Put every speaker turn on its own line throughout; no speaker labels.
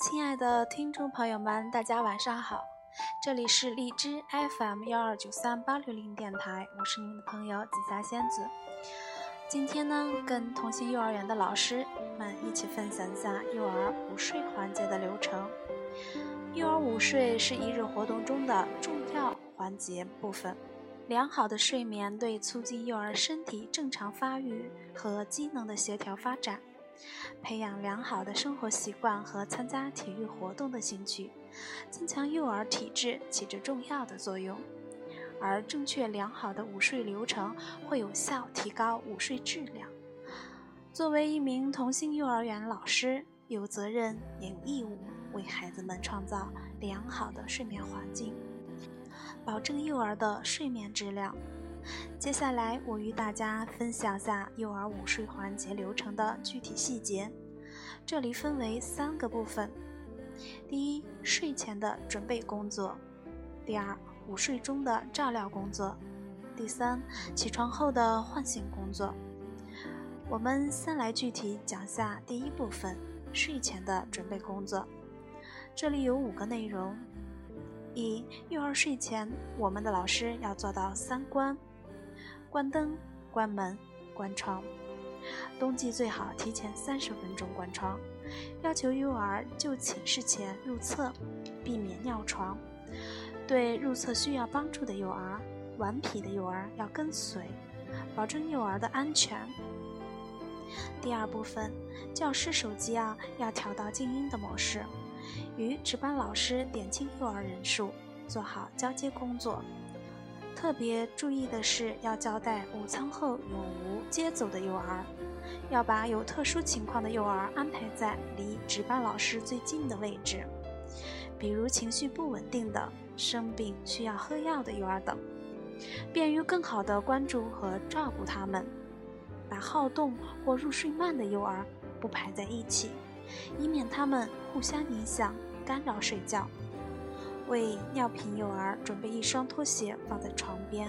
亲爱的听众朋友们，大家晚上好，这里是荔枝 FM 幺二九三八六零电台，我是你们的朋友紫霞仙子。今天呢，跟同心幼儿园的老师们一起分享一下幼儿午睡环节的流程。幼儿午睡是一日活动中的重要环节部分。良好的睡眠对促进幼儿身体正常发育和机能的协调发展。培养良好的生活习惯和参加体育活动的兴趣，增强幼儿体质起着重要的作用。而正确良好的午睡流程会有效提高午睡质量。作为一名童心幼儿园老师，有责任也有义务为孩子们创造良好的睡眠环境，保证幼儿的睡眠质量。接下来，我与大家分享下幼儿午睡环节流程的具体细节。这里分为三个部分：第一，睡前的准备工作；第二，午睡中的照料工作；第三，起床后的唤醒工作。我们先来具体讲下第一部分：睡前的准备工作。这里有五个内容：一、幼儿睡前，我们的老师要做到三关。关灯、关门、关窗。冬季最好提前三十分钟关窗。要求幼儿就寝室前入厕，避免尿床。对入厕需要帮助的幼儿、顽皮的幼儿要跟随，保证幼儿的安全。第二部分，教师手机啊要调到静音的模式，与值班老师点清幼儿人数，做好交接工作。特别注意的是，要交代午餐后有无接走的幼儿，要把有特殊情况的幼儿安排在离值班老师最近的位置，比如情绪不稳定的、生病需要喝药的幼儿等，便于更好的关注和照顾他们。把好动或入睡慢的幼儿不排在一起，以免他们互相影响，干扰睡觉。为尿频幼儿准备一双拖鞋放在床边，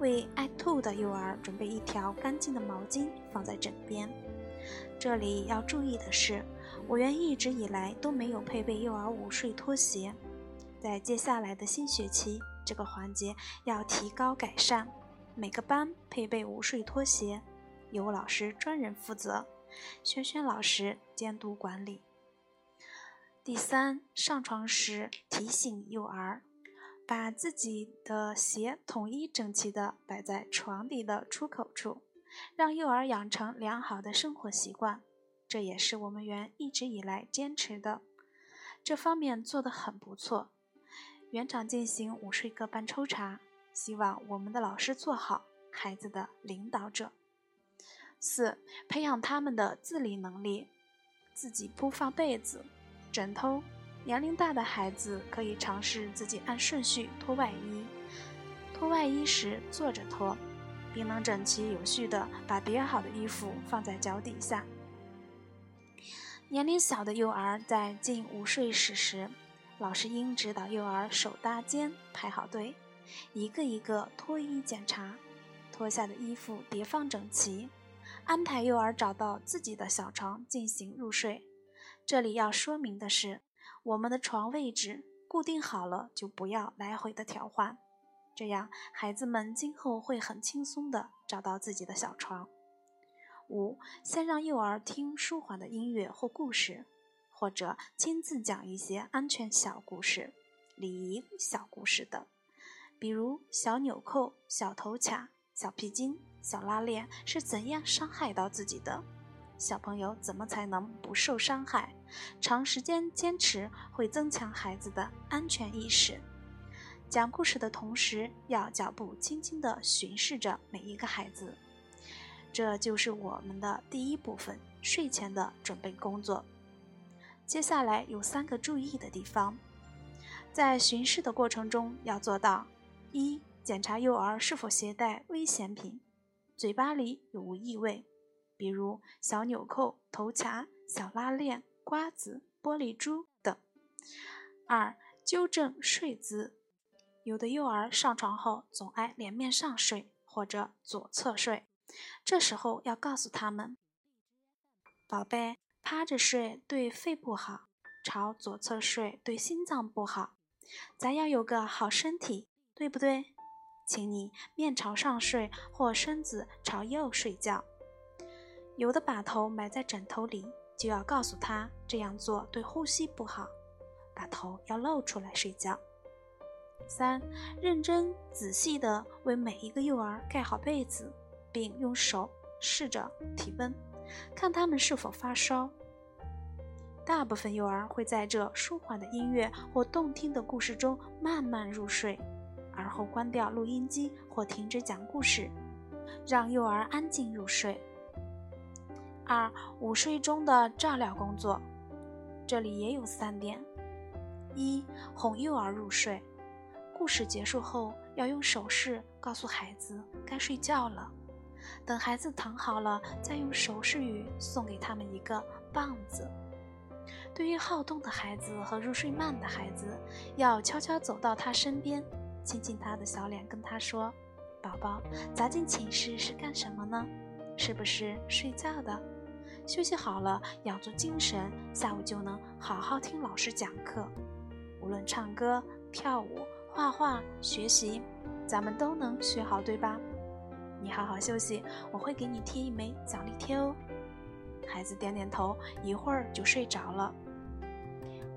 为爱吐的幼儿准备一条干净的毛巾放在枕边。这里要注意的是，我园一直以来都没有配备幼儿午睡拖鞋，在接下来的新学期，这个环节要提高改善。每个班配备午睡拖鞋，由老师专人负责，轩轩老师监督管理。第三，上床时提醒幼儿，把自己的鞋统一整齐地摆在床底的出口处，让幼儿养成良好的生活习惯。这也是我们园一直以来坚持的，这方面做得很不错。园长进行午睡各班抽查，希望我们的老师做好孩子的领导者。四，培养他们的自理能力，自己铺放被子。枕头，年龄大的孩子可以尝试自己按顺序脱外衣。脱外衣时坐着脱，并能整齐有序地把叠好的衣服放在脚底下。年龄小的幼儿在进午睡室时，老师应指导幼儿手搭肩排好队，一个一个脱衣检查，脱下的衣服叠放整齐，安排幼儿找到自己的小床进行入睡。这里要说明的是，我们的床位置固定好了，就不要来回的调换，这样孩子们今后会很轻松的找到自己的小床。五，先让幼儿听舒缓的音乐或故事，或者亲自讲一些安全小故事、礼仪小故事等，比如小纽扣、小头卡、小皮筋、小拉链是怎样伤害到自己的。小朋友怎么才能不受伤害？长时间坚持会增强孩子的安全意识。讲故事的同时，要脚步轻轻地巡视着每一个孩子。这就是我们的第一部分睡前的准备工作。接下来有三个注意的地方，在巡视的过程中要做到：一、检查幼儿是否携带危险品，嘴巴里有无异味。比如小纽扣、头卡、小拉链、瓜子、玻璃珠等。二、纠正睡姿，有的幼儿上床后总爱脸面上睡或者左侧睡，这时候要告诉他们：宝贝，趴着睡对肺不好，朝左侧睡对心脏不好。咱要有个好身体，对不对？请你面朝上睡，或身子朝右睡觉。有的把头埋在枕头里，就要告诉他这样做对呼吸不好，把头要露出来睡觉。三，认真仔细地为每一个幼儿盖好被子，并用手试着体温，看他们是否发烧。大部分幼儿会在这舒缓的音乐或动听的故事中慢慢入睡，而后关掉录音机或停止讲故事，让幼儿安静入睡。二，午睡中的照料工作，这里也有三点：一，哄幼儿入睡。故事结束后，要用手势告诉孩子该睡觉了。等孩子躺好了，再用手势语送给他们一个棒子。对于好动的孩子和入睡慢的孩子，要悄悄走到他身边，亲亲他的小脸，跟他说：“宝宝，砸进寝室是干什么呢？是不是睡觉的？休息好了，养足精神，下午就能好好听老师讲课。无论唱歌、跳舞。”画画、学习，咱们都能学好，对吧？你好好休息，我会给你贴一枚奖励贴哦。孩子点点头，一会儿就睡着了。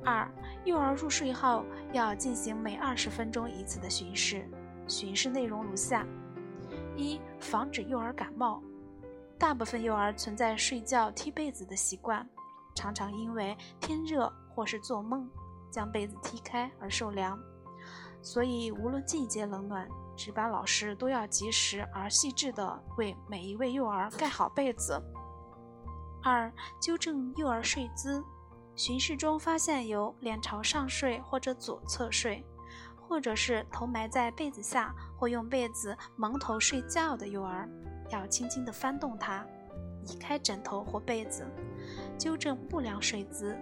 二、幼儿入睡后要进行每二十分钟一次的巡视，巡视内容如下：一、防止幼儿感冒。大部分幼儿存在睡觉踢被子的习惯，常常因为天热或是做梦，将被子踢开而受凉。所以，无论季节冷暖，值班老师都要及时而细致地为每一位幼儿盖好被子。二、纠正幼儿睡姿。巡视中发现有脸朝上睡或者左侧睡，或者是头埋在被子下或用被子蒙头睡觉的幼儿，要轻轻地翻动它，移开枕头或被子，纠正不良睡姿，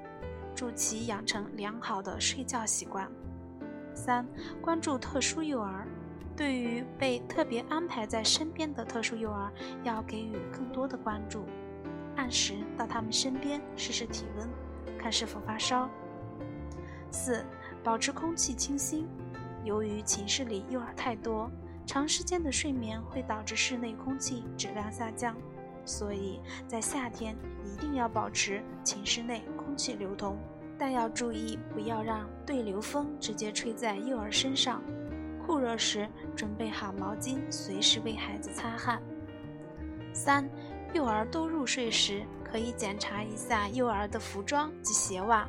助其养成良好的睡觉习惯。三、关注特殊幼儿，对于被特别安排在身边的特殊幼儿，要给予更多的关注，按时到他们身边试试体温，看是否发烧。四、保持空气清新，由于寝室里幼儿太多，长时间的睡眠会导致室内空气质量下降，所以在夏天一定要保持寝室内空气流通。但要注意，不要让对流风直接吹在幼儿身上。酷热时，准备好毛巾，随时为孩子擦汗。三、幼儿都入睡时，可以检查一下幼儿的服装及鞋袜，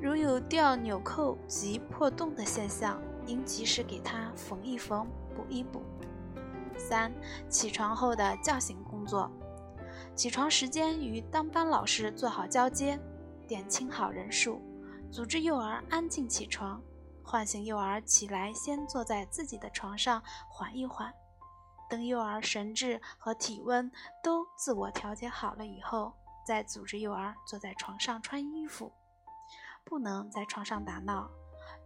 如有掉纽扣及破洞的现象，应及时给他缝一缝、补一补。三、起床后的叫醒工作，起床时间与当班老师做好交接。点清好人数，组织幼儿安静起床，唤醒幼儿起来，先坐在自己的床上缓一缓。等幼儿神志和体温都自我调节好了以后，再组织幼儿坐在床上穿衣服，不能在床上打闹。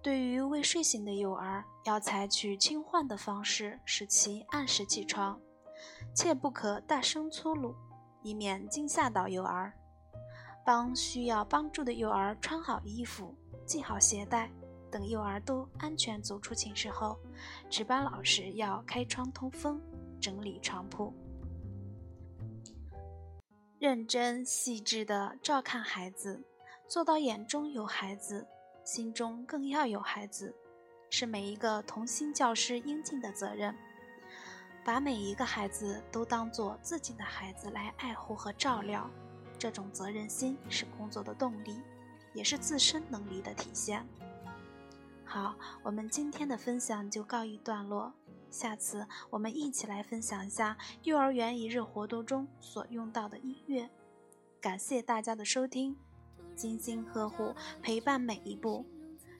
对于未睡醒的幼儿，要采取轻唤的方式，使其按时起床，切不可大声粗鲁，以免惊吓到幼儿。帮需要帮助的幼儿穿好衣服，系好鞋带，等幼儿都安全走出寝室后，值班老师要开窗通风，整理床铺，认真细致地照看孩子，做到眼中有孩子，心中更要有孩子，是每一个童心教师应尽的责任。把每一个孩子都当做自己的孩子来爱护和照料。这种责任心是工作的动力，也是自身能力的体现。好，我们今天的分享就告一段落，下次我们一起来分享一下幼儿园一日活动中所用到的音乐。感谢大家的收听，精心呵护，陪伴每一步。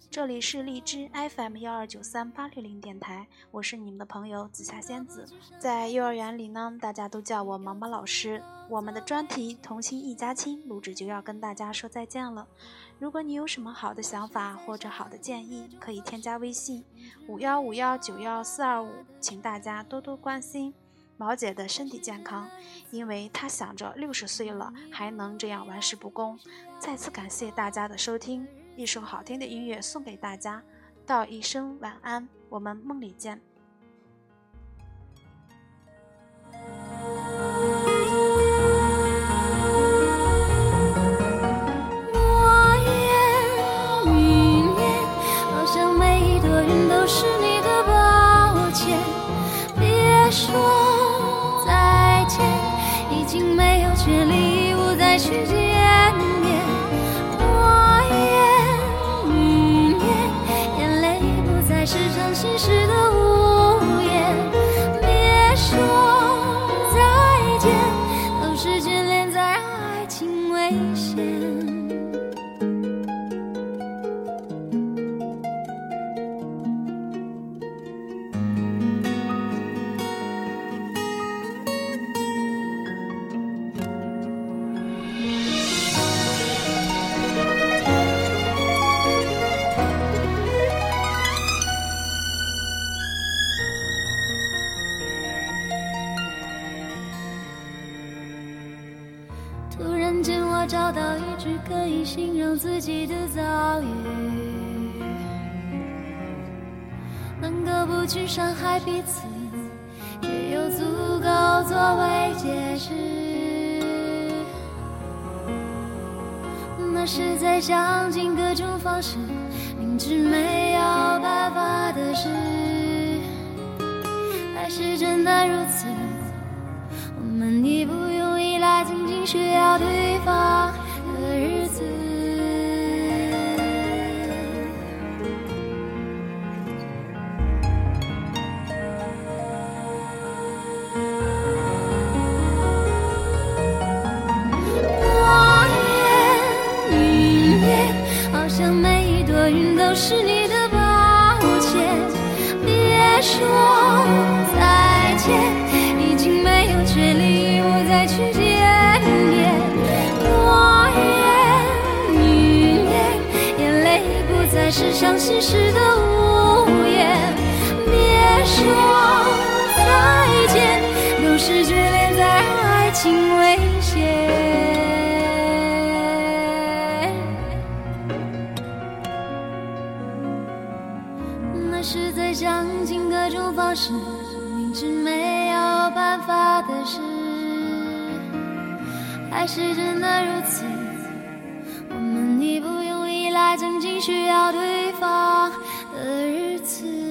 这里是荔枝 FM 幺二九三八六零电台，我是你们的朋友紫霞仙子。在幼儿园里呢，大家都叫我毛毛老师。我们的专题《童心一家亲》录制就要跟大家说再见了。如果你有什么好的想法或者好的建议，可以添加微信五幺五幺九幺四二五，请大家多多关心。毛姐的身体健康，因为她想着六十岁了还能这样玩世不恭。再次感谢大家的收听，一首好听的音乐送给大家，道一声晚安，我们梦里见。
找到一句可以形容自己的遭遇，能够不去伤害彼此，却又足够作为解释。那是在想尽各种方式，明知没有办法的事，还是真的如此。我们已不用依赖，仅仅需要对不再是伤心时的无言。别说再见，都是眷恋在爱情危险。那是在想尽各种方式。明知没有办法的事，还是真的如此？曾经需要对方的日子。